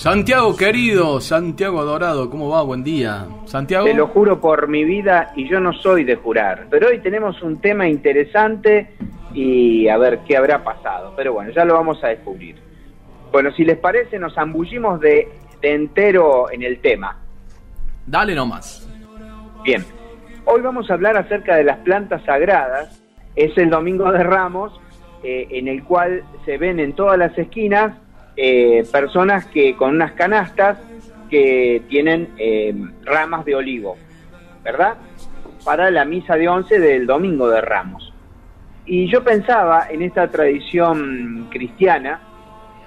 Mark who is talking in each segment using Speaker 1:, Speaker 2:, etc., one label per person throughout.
Speaker 1: Santiago querido, Santiago adorado, ¿cómo va? Buen día. Santiago.
Speaker 2: Te lo juro por mi vida y yo no soy de jurar. Pero hoy tenemos un tema interesante y a ver qué habrá pasado. Pero bueno, ya lo vamos a descubrir. Bueno, si les parece, nos ambullimos de, entero en el tema.
Speaker 1: Dale nomás.
Speaker 2: Bien, hoy vamos a hablar acerca de las plantas sagradas. Es el Domingo de Ramos, eh, en el cual se ven en todas las esquinas eh, personas que con unas canastas que tienen eh, ramas de olivo, ¿verdad? Para la misa de once del Domingo de Ramos. Y yo pensaba en esta tradición cristiana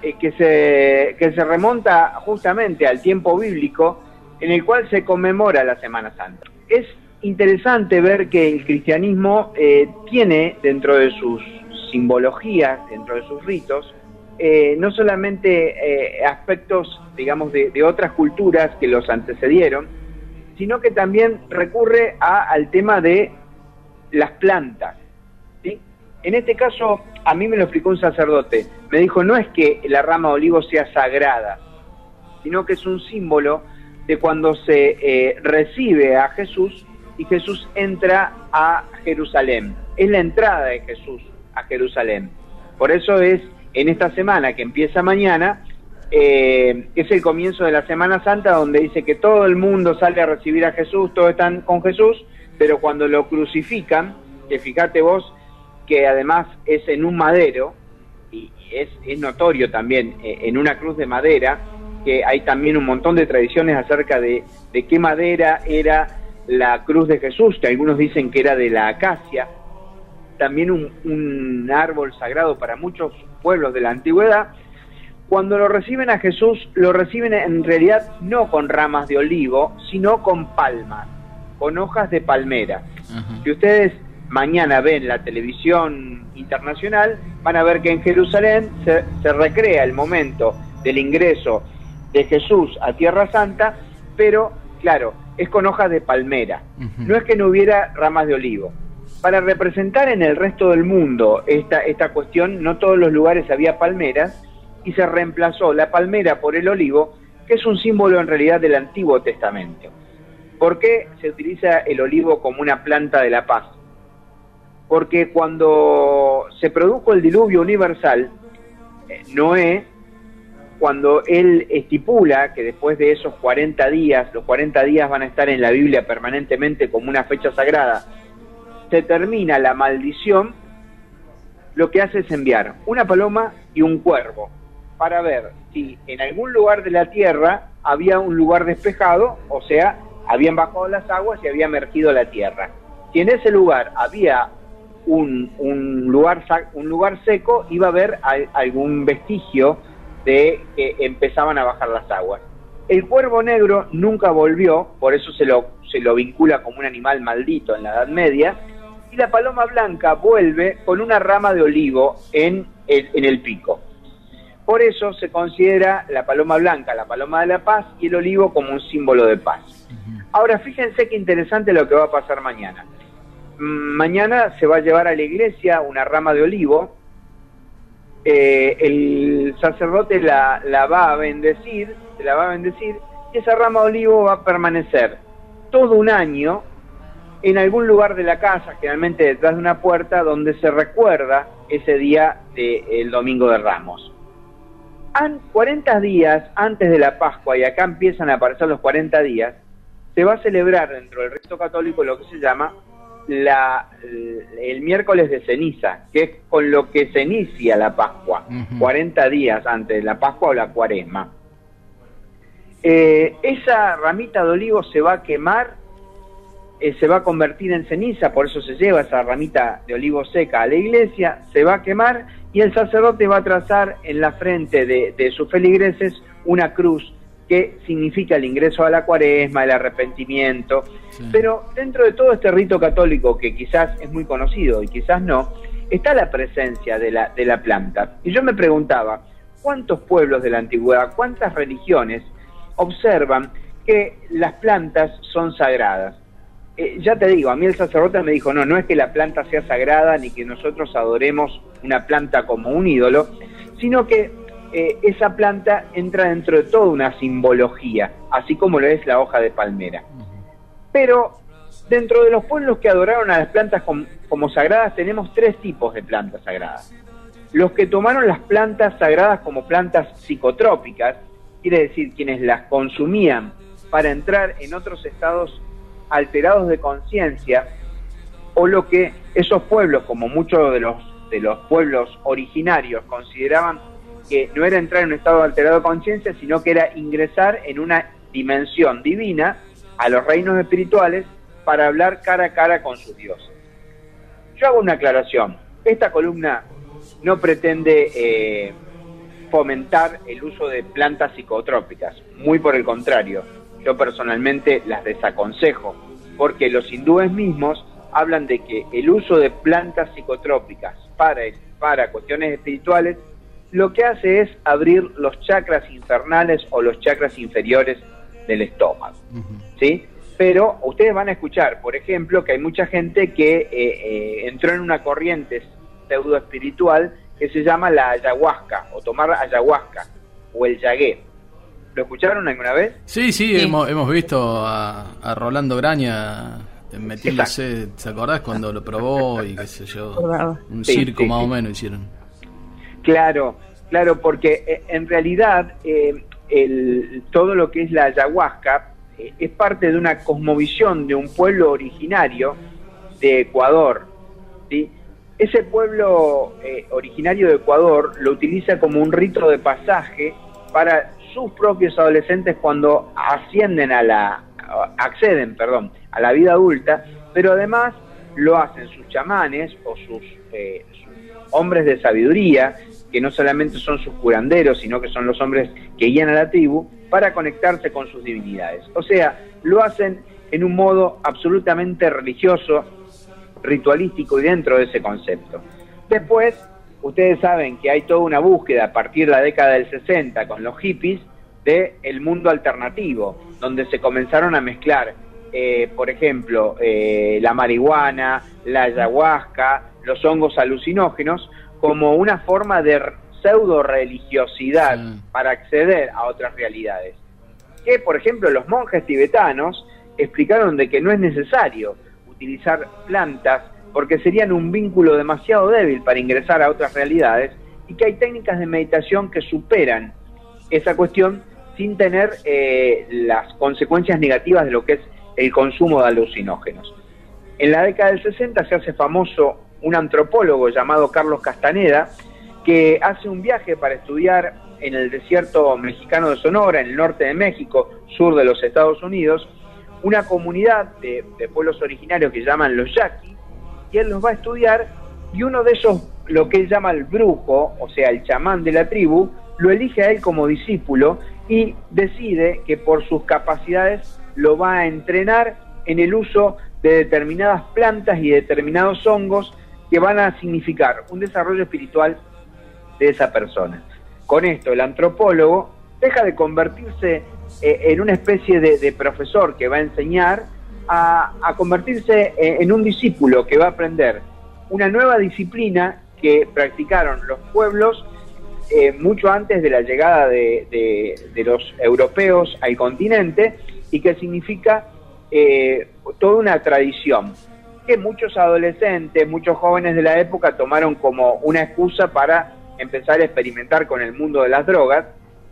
Speaker 2: eh, que, se, que se remonta justamente al tiempo bíblico en el cual se conmemora la Semana Santa. Es interesante ver que el cristianismo tiene dentro de sus simbologías, dentro de sus ritos, eh, no solamente eh, aspectos, digamos, de, otras culturas que los antecedieron, sino que también recurre al tema de las plantas. En este caso, a mí me lo explicó un sacerdote. Me dijo, no es que la rama de olivo sea sagrada, sino que es un símbolo de cuando se eh, recibe a Jesús y Jesús entra a Jerusalén. Es la entrada de Jesús a Jerusalén. Por eso es en esta semana que empieza mañana, eh, es el comienzo de la Semana Santa donde dice que todo el mundo sale a recibir a Jesús, todos están con Jesús, pero cuando lo crucifican, que fíjate vos que además es en un madero, y es, notorio también eh, en una cruz de madera, que hay también un montón de tradiciones acerca de, de qué madera era la cruz de Jesús, que algunos dicen que era de la acacia, también un, árbol sagrado para muchos pueblos de la antigüedad, cuando lo reciben a Jesús, lo reciben en realidad no con ramas de olivo, sino con palmas, con hojas de palmera. Si ustedes mañana ven la televisión internacional, van a ver que en Jerusalén se, recrea el momento del ingreso de Jesús a Tierra Santa, pero claro, es con hojas de palmera. No es que no hubiera ramas de olivo para representar en el resto del mundo esta, esta cuestión, no todos los lugares había palmeras y se reemplazó la palmera por el olivo, que es un símbolo en realidad del Antiguo Testamento. ¿Por qué se utiliza el olivo como una planta de la paz? Porque cuando se produjo el diluvio universal, eh, Noé, cuando él estipula que después de esos 40 días, los 40 días van a estar en la Biblia permanentemente como una fecha sagrada, se termina la maldición, lo que hace es enviar una paloma y un cuervo para ver si en algún lugar de la tierra había un lugar despejado, o sea, habían bajado las aguas y había emergido la tierra. Si en ese lugar había un, un, lugar, un lugar seco, iba a haber algún vestigio de que empezaban a bajar las aguas. El cuervo negro nunca volvió, por eso se lo, se lo vincula como un animal maldito en la Edad Media, y la paloma blanca vuelve con una rama de olivo en el, en el pico. Por eso se considera la paloma blanca la paloma de la paz y el olivo como un símbolo de paz. Ahora fíjense qué interesante lo que va a pasar mañana. Mm, mañana se va a llevar a la iglesia una rama de olivo, eh, el sacerdote la, la va a bendecir, se la va a bendecir, y esa rama de olivo va a permanecer todo un año en algún lugar de la casa, generalmente detrás de una puerta, donde se recuerda ese día del Domingo de Ramos. 40 días antes de la Pascua, y acá empiezan a aparecer los 40 días, se va a celebrar dentro del resto católico lo que se llama la, el miércoles de ceniza, que es con lo que se inicia la Pascua, 40 días antes de la Pascua o la cuaresma. Eh, esa ramita de olivo se va a quemar, eh, se va a convertir en ceniza, por eso se lleva esa ramita de olivo seca a la iglesia, se va a quemar y el sacerdote va a trazar en la frente de, sus feligreses una cruz que significa el ingreso a la cuaresma, el arrepentimiento. Pero dentro de todo este rito católico, que quizás es muy conocido y quizás no, está la presencia de la, de la planta. Y yo me preguntaba, ¿cuántos pueblos de la antigüedad, cuántas religiones observan que las plantas son sagradas? Eh, ya te digo, a mí el sacerdote me dijo, no, no es que la planta sea sagrada ni que nosotros adoremos una planta como un ídolo, sino que eh, esa planta entra dentro de toda una simbología, así como lo es la hoja de palmera. Pero dentro de los pueblos que adoraron a las plantas como, sagradas tenemos tres tipos de plantas sagradas. Los que tomaron las plantas sagradas como plantas psicotrópicas, quiere decir quienes las consumían para entrar en otros estados alterados de conciencia, o lo que esos pueblos, como muchos de los, de los pueblos originarios, consideraban que no era entrar en un estado alterado de conciencia, sino que era ingresar en una dimensión divina a los reinos espirituales para hablar cara a cara con sus dioses. Yo hago una aclaración. Esta columna no pretende eh, fomentar el uso de plantas psicotrópicas, muy por el contrario. Yo personalmente las desaconsejo, porque los hindúes mismos hablan de que el uso de plantas psicotrópicas para, para cuestiones espirituales lo que hace es abrir los chakras infernales o los chakras inferiores del estómago. ¿Sí? Pero ustedes van a escuchar, por ejemplo, que hay mucha gente que eh, eh, entró en una corriente pseudo espiritual que se llama la ayahuasca o tomar ayahuasca o el yagué. ¿Lo escucharon alguna vez?
Speaker 1: Sí, sí, Hemos, hemos visto a, Rolando Graña metiéndose, ¿te acordás cuando lo probó y qué sé yo? Un circo más o menos hicieron.
Speaker 2: Claro, claro, porque eh, en realidad eh, el, todo lo que es la ayahuasca eh, es parte de una cosmovisión de un pueblo originario de Ecuador. ¿sí? Ese pueblo originario de Ecuador lo utiliza como un rito de pasaje para sus propios adolescentes cuando ascienden a la acceden, perdón, a la vida adulta, pero además lo hacen sus chamanes o sus hombres de sabiduría que no solamente son sus curanderos, sino que son los hombres que guían a la tribu, para conectarse con sus divinidades. O sea, lo hacen en un modo absolutamente religioso, ritualístico y dentro de ese concepto. Después, ustedes saben que hay toda una búsqueda a partir de la década del 60 con los hippies de el mundo alternativo, donde se comenzaron a mezclar, eh, por ejemplo, eh, la marihuana, la ayahuasca, los hongos alucinógenos, como una forma de pseudo religiosidad para acceder a otras realidades. Que, por ejemplo, los monjes tibetanos explicaron de que no es necesario utilizar plantas porque serían un vínculo demasiado débil para ingresar a otras realidades y que hay técnicas de meditación que superan esa cuestión sin tener eh, las consecuencias negativas de lo que es el consumo de alucinógenos. En la década del 60 se hace famoso un antropólogo llamado Carlos Castaneda, que hace un viaje para estudiar en el desierto mexicano de Sonora, en el norte de México, sur de los Estados Unidos, una comunidad de, pueblos originarios que llaman los yaquis, él los va a estudiar, y uno de esos, lo que él llama el brujo, o sea, el chamán de la tribu, lo elige a él como discípulo y decide que por sus capacidades lo va a entrenar en el uso de determinadas plantas y determinados hongos que van a significar un desarrollo espiritual de esa persona. Con esto, el antropólogo deja de convertirse eh, en una especie de, profesor que va a enseñar a, convertirse eh, en un discípulo que va a aprender una nueva disciplina que practicaron los pueblos eh, mucho antes de la llegada de, los europeos al continente y que significa eh, toda una tradición que muchos adolescentes, muchos jóvenes de la época tomaron como una excusa para empezar a experimentar con el mundo de las drogas,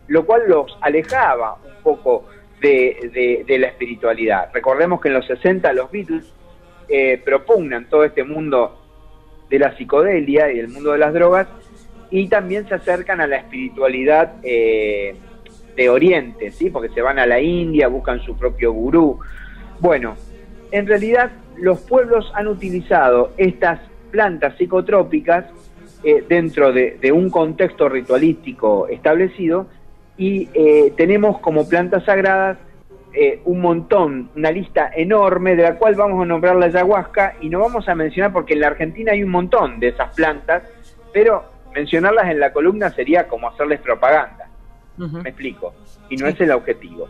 Speaker 2: lo cual los alejaba un poco de, la espiritualidad. Recordemos que en los 60 los Beatles eh, propugnan todo este mundo de la psicodelia y el mundo de las drogas y también se acercan a la espiritualidad eh, de Oriente, ¿sí? porque se van a la India, buscan su propio gurú. Bueno, en realidad los pueblos han utilizado estas plantas psicotrópicas eh, dentro de, un contexto ritualístico establecido y eh, tenemos como plantas sagradas eh, un montón, una lista enorme de la cual vamos a nombrar la ayahuasca y no vamos a mencionar porque en la Argentina hay un montón de esas plantas, pero mencionarlas en la columna sería como hacerles propaganda. Me explico, y no es el objetivo.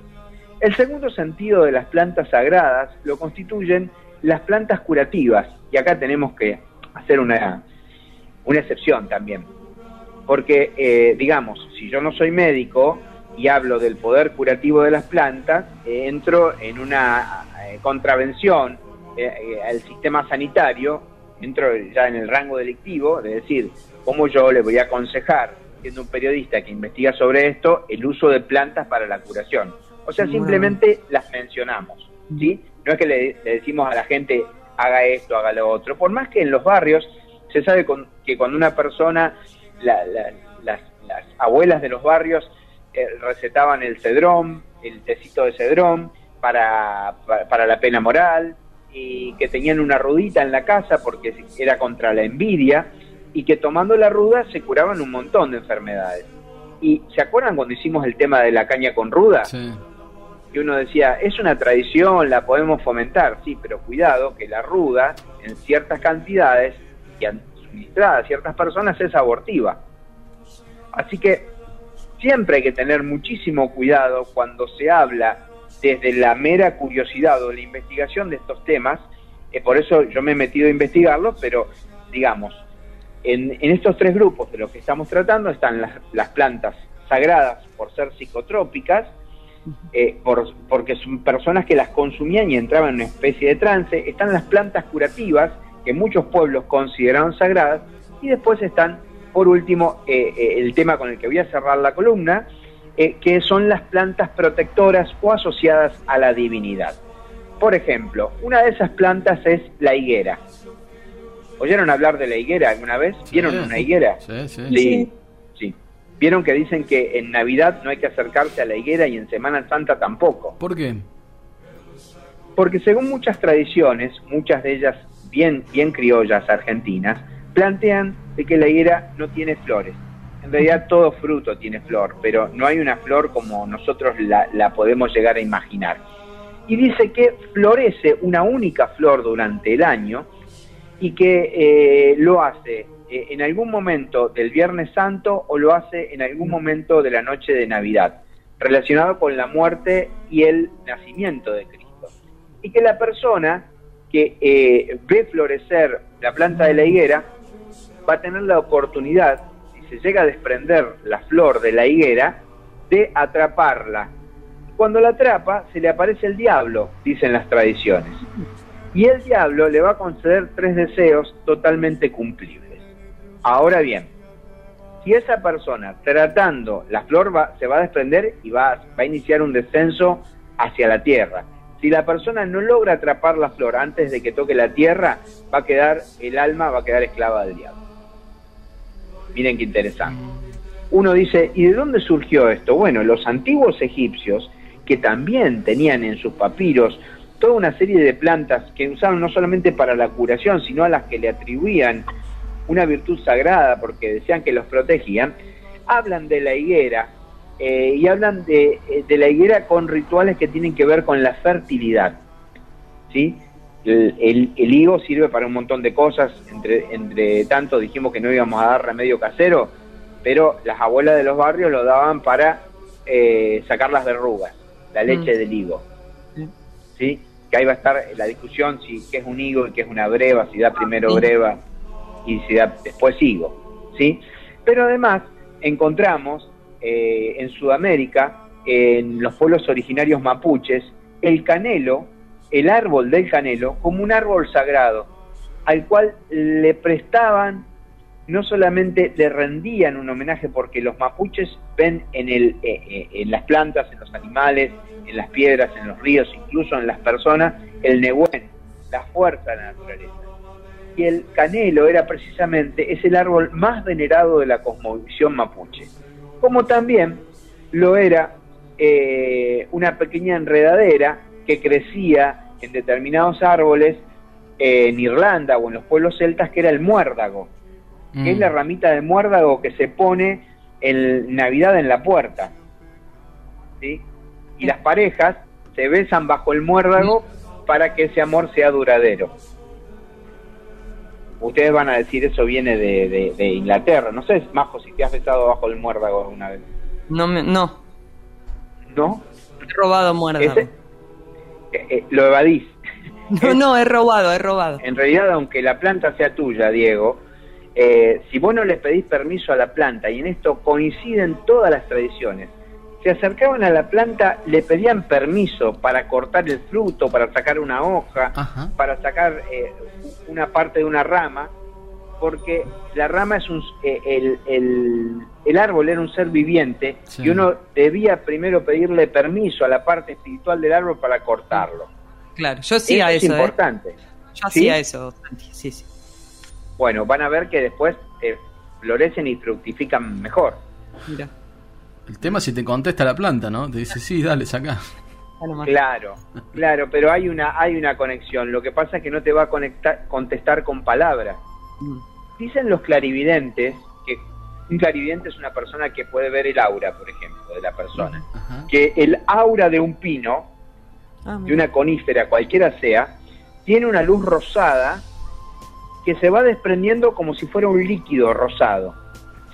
Speaker 2: El segundo sentido de las plantas sagradas lo constituyen las plantas curativas, y acá tenemos que hacer una, una excepción también, porque, eh, digamos, si yo no soy médico y hablo del poder curativo de las plantas, eh, entro en una eh, contravención al sistema sanitario, entro ya en el rango delictivo, de decir, cómo yo le voy a aconsejar, siendo un periodista que investiga sobre esto, el uso de plantas para la curación. O sea, simplemente las mencionamos, ¿sí? No es que le, decimos a la gente haga esto, haga lo otro. Por más que en los barrios se sabe que cuando una persona, las, abuelas de los barrios eh, recetaban el cedrón, el tecito de cedrón para, para, la pena moral, y que tenían una rudita en la casa porque era contra la envidia, y que tomando la ruda se curaban un montón de enfermedades. ¿Y se acuerdan cuando hicimos el tema de la caña con ruda? Sí y uno decía, es una tradición, la podemos fomentar, sí, pero cuidado que la ruda en ciertas cantidades y administrada a ciertas personas es abortiva. Así que siempre hay que tener muchísimo cuidado cuando se habla desde la mera curiosidad o la investigación de estos temas, eh, por eso yo me he metido a investigarlos, pero digamos, en, estos tres grupos de los que estamos tratando están las, plantas sagradas por ser psicotrópicas, eh, por, porque son personas que las consumían y entraban en una especie de trance. Están las plantas curativas, que muchos pueblos consideraron sagradas, y después están, por último, eh, eh, el tema con el que voy a cerrar la columna, que son las plantas protectoras o asociadas a la divinidad. Por ejemplo, una de esas plantas es la higuera. ¿Oyeron hablar de la higuera alguna vez? ¿Vieron una higuera?
Speaker 1: Sí, sí.
Speaker 2: Vieron que dicen que en Navidad no hay que acercarse a la higuera y en Semana Santa tampoco.
Speaker 1: ¿Por qué?
Speaker 2: Porque según muchas tradiciones, muchas de ellas bien, bien criollas argentinas, plantean de que la higuera no tiene flores. En realidad todo fruto tiene flor, pero no hay una flor como nosotros la, podemos llegar a imaginar. Y dice que florece una única flor durante el año y que eh, lo hace eh, en algún momento del Viernes Santo o lo hace en algún momento de la noche de Navidad, relacionado con la muerte y el nacimiento de Cristo. Y que la persona que eh, ve florecer la planta de la higuera va a tener la oportunidad, si se llega a desprender la flor de la higuera, de atraparla. Cuando la atrapa, se le aparece el diablo, dicen las tradiciones. Y el diablo le va a conceder tres deseos totalmente cumplidos. Ahora bien, si esa persona tratando la flor va, se va a desprender y va, va a iniciar un descenso hacia la tierra. Si la persona no logra atrapar la flor antes de que toque la tierra, va a quedar, el alma va a quedar esclava del diablo. Miren qué interesante. Uno dice, ¿y de dónde surgió esto? Bueno, los antiguos egipcios, que también tenían en sus papiros toda una serie de plantas que usaban no solamente para la curación, sino a las que le atribuían una virtud sagrada porque decían que los protegían, hablan de la higuera eh, y hablan de, eh, de, la higuera con rituales que tienen que ver con la fertilidad. ¿sí? El, el, higo sirve para un montón de cosas, entre, entre tanto dijimos que no íbamos a dar remedio casero, pero las abuelas de los barrios lo daban para eh, sacar las verrugas, la leche mm. del higo. ¿sí? Que ahí va a estar la discusión si qué es un higo y qué es una breva, si da primero breva y después sigo, ¿sí? Pero además encontramos eh, en Sudamérica, en los pueblos originarios mapuches, el canelo el árbol del canelo como un árbol sagrado, al cual le prestaban, no solamente le rendían un homenaje, porque los mapuches ven en, el, eh, eh, en las plantas, en los animales, en las piedras, en los ríos, incluso en las personas, el nehuen, la fuerza de la naturaleza. Y el canelo era precisamente, es el árbol más venerado de la cosmovisión mapuche. Como también lo era eh, una pequeña enredadera que crecía en determinados árboles en Irlanda o en los pueblos celtas, que era el muérdago, que es la mm. ramita de muérdago que se pone en Navidad en la puerta. ¿sí? Y las parejas se besan bajo el muérdago para que ese amor sea duradero. Ustedes van a decir eso viene de, Inglaterra. No sé, Majo, si te has besado bajo el muérdago alguna vez.
Speaker 3: No, me, no.
Speaker 2: ¿No?
Speaker 3: He robado muérdago. Eh,
Speaker 2: eh, lo evadís.
Speaker 3: No, no, he robado, he robado.
Speaker 2: En realidad, aunque la planta sea tuya, Diego, eh, si vos no le pedís permiso a la planta, y en esto coinciden todas las tradiciones, se acercaban a la planta, le pedían permiso para cortar el fruto, para sacar una hoja, para sacar eh, una parte de una rama, porque la rama es un, eh, el, el, árbol era un ser viviente y uno debía primero pedirle permiso a la parte espiritual del árbol para cortarlo.
Speaker 3: Claro, yo hacía eso.
Speaker 2: Es ¿eh? importante.
Speaker 3: Yo hacía eso, sí, sí.
Speaker 2: Bueno, van a ver que después florecen y fructifican mejor.
Speaker 1: Mira. El tema es si te contesta la planta, ¿no? Te dice, sí, dale, saca.
Speaker 2: Claro, claro, pero hay una, hay una conexión. Lo que pasa es que no te va a conectar, contestar con palabras. Mm. Dicen los clarividentes que un clarividente es una persona que puede ver el aura, por ejemplo, de la persona. Que el aura de un pino, ah, de una conífera, cualquiera sea, tiene una luz rosada que se va desprendiendo como si fuera un líquido rosado.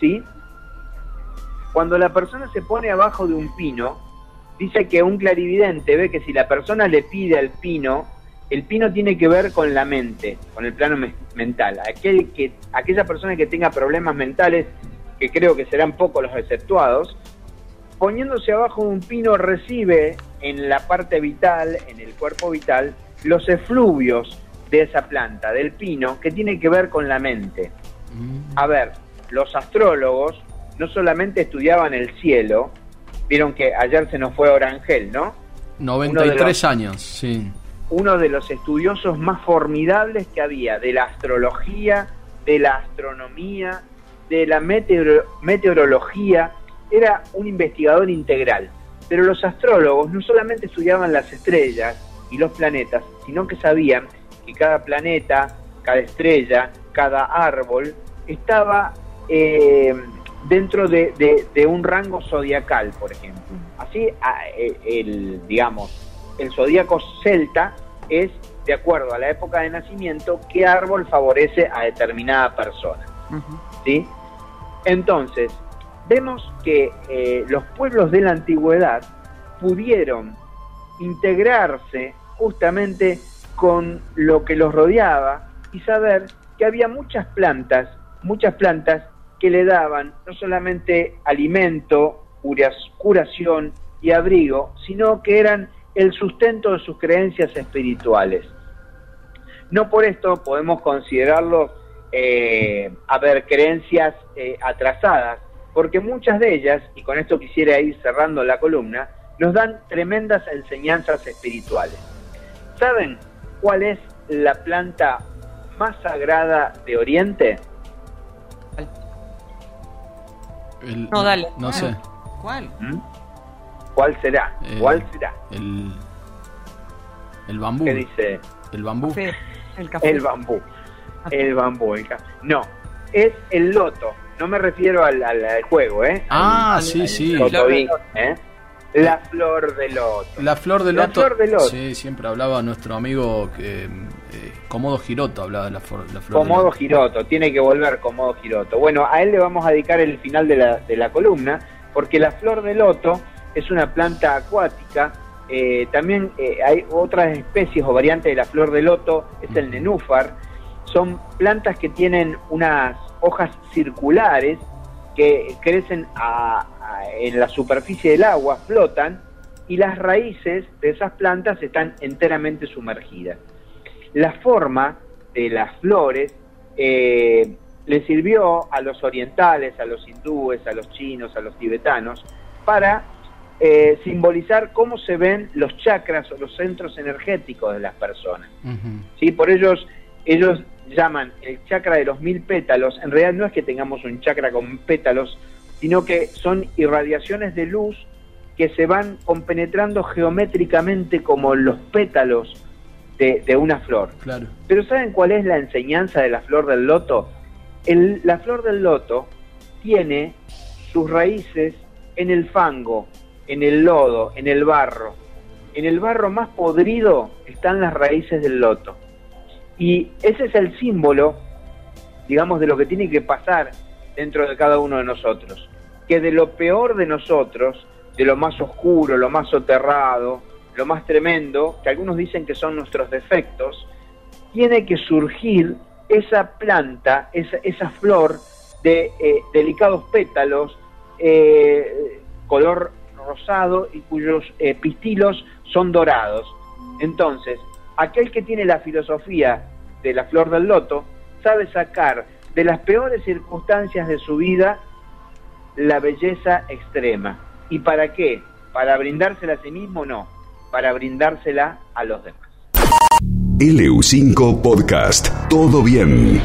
Speaker 2: ¿Sí? Cuando la persona se pone abajo de un pino, dice que un clarividente ve que si la persona le pide al pino, el pino tiene que ver con la mente, con el plano mental. Aquel que, aquella persona que tenga problemas mentales, que creo que serán pocos los exceptuados, poniéndose abajo de un pino recibe en la parte vital, en el cuerpo vital, los efluvios de esa planta, del pino, que tiene que ver con la mente. Mm. A ver, los astrólogos no solamente estudiaban el cielo, vieron que ayer se nos fue Orangel, ¿no?
Speaker 1: 93 años, sí.
Speaker 2: Uno de los estudiosos más formidables que había de la astrología, de la astronomía, de la meteorología, era un investigador integral. Pero los astrólogos no solamente estudiaban las estrellas y los planetas, sino que sabían que cada planeta, cada estrella, cada árbol estaba eh, dentro de, un rango zodiacal, por ejemplo. Así, e, el, digamos, el zodíaco celta es, de acuerdo a la época de nacimiento, qué árbol favorece a determinada persona. ¿Sí? Entonces, vemos que eh, los pueblos de la antigüedad pudieron integrarse justamente con lo que los rodeaba y saber que había muchas plantas, muchas plantas que le daban no solamente alimento, curación y abrigo, sino que eran el sustento de sus creencias espirituales. No por esto podemos considerarlos, eh, haber creencias eh, atrasadas, porque muchas de ellas, y con esto quisiera ir cerrando la columna, nos dan tremendas enseñanzas espirituales. ¿Saben cuál es la planta más sagrada de Oriente?
Speaker 3: No, dale.
Speaker 1: No sé.
Speaker 3: ¿Cuál?
Speaker 2: ¿Mm? ¿Cuál será? Eh, ¿Cuál será?
Speaker 1: El, el bambú.
Speaker 2: ¿Qué dice?
Speaker 1: El bambú.
Speaker 2: el, café. el bambú. El bambú. No, es el loto. No me refiero al, al, juego, ¿eh?
Speaker 1: Ah, sí, sí.
Speaker 2: ¿eh? La flor de loto.
Speaker 1: La flor de loto. La flor de loto. Sí, siempre hablaba nuestro amigo que eh, Comodo Giroto hablaba de la, flor, la flor
Speaker 2: Comodo Giroto, tiene que volver Comodo Giroto. Bueno, a él le vamos a dedicar el final de la, de la columna, porque la flor de loto es una planta acuática. Eh, también eh, hay otras especies o variantes de la flor de loto, es el nenúfar. Son plantas que tienen unas hojas circulares que crecen en la superficie del agua, flotan y las raíces de esas plantas están enteramente sumergidas. La forma de las flores eh, le sirvió a los orientales, a los hindúes, a los chinos, a los tibetanos, para eh, simbolizar cómo se ven los chakras o los centros energéticos de las personas. ¿Sí? Por ellos, ellos llaman el chakra de los mil pétalos, en realidad no es que tengamos un chakra con pétalos, sino que son irradiaciones de luz que se van compenetrando geométricamente como los pétalos de, una flor.
Speaker 1: Claro.
Speaker 2: Pero ¿saben cuál es la enseñanza de la flor del loto? la flor del loto tiene sus raíces en el fango, en el lodo, en el barro. En el barro más podrido están las raíces del loto. Y ese es el símbolo, digamos, de lo que tiene que pasar dentro de cada uno de nosotros. Que de lo peor de nosotros, de lo más oscuro, lo más soterrado, lo más tremendo, que algunos dicen que son nuestros defectos, tiene que surgir esa planta, esa, esa flor de eh, delicados pétalos, eh, color rosado y cuyos eh, pistilos son dorados. Entonces, aquel que tiene la filosofía de la flor del loto sabe sacar de las peores circunstancias de su vida la belleza extrema. ¿Y para qué? ¿Para brindársela a sí mismo? No, para brindársela a los demás.
Speaker 4: LU5 Podcast. Todo bien.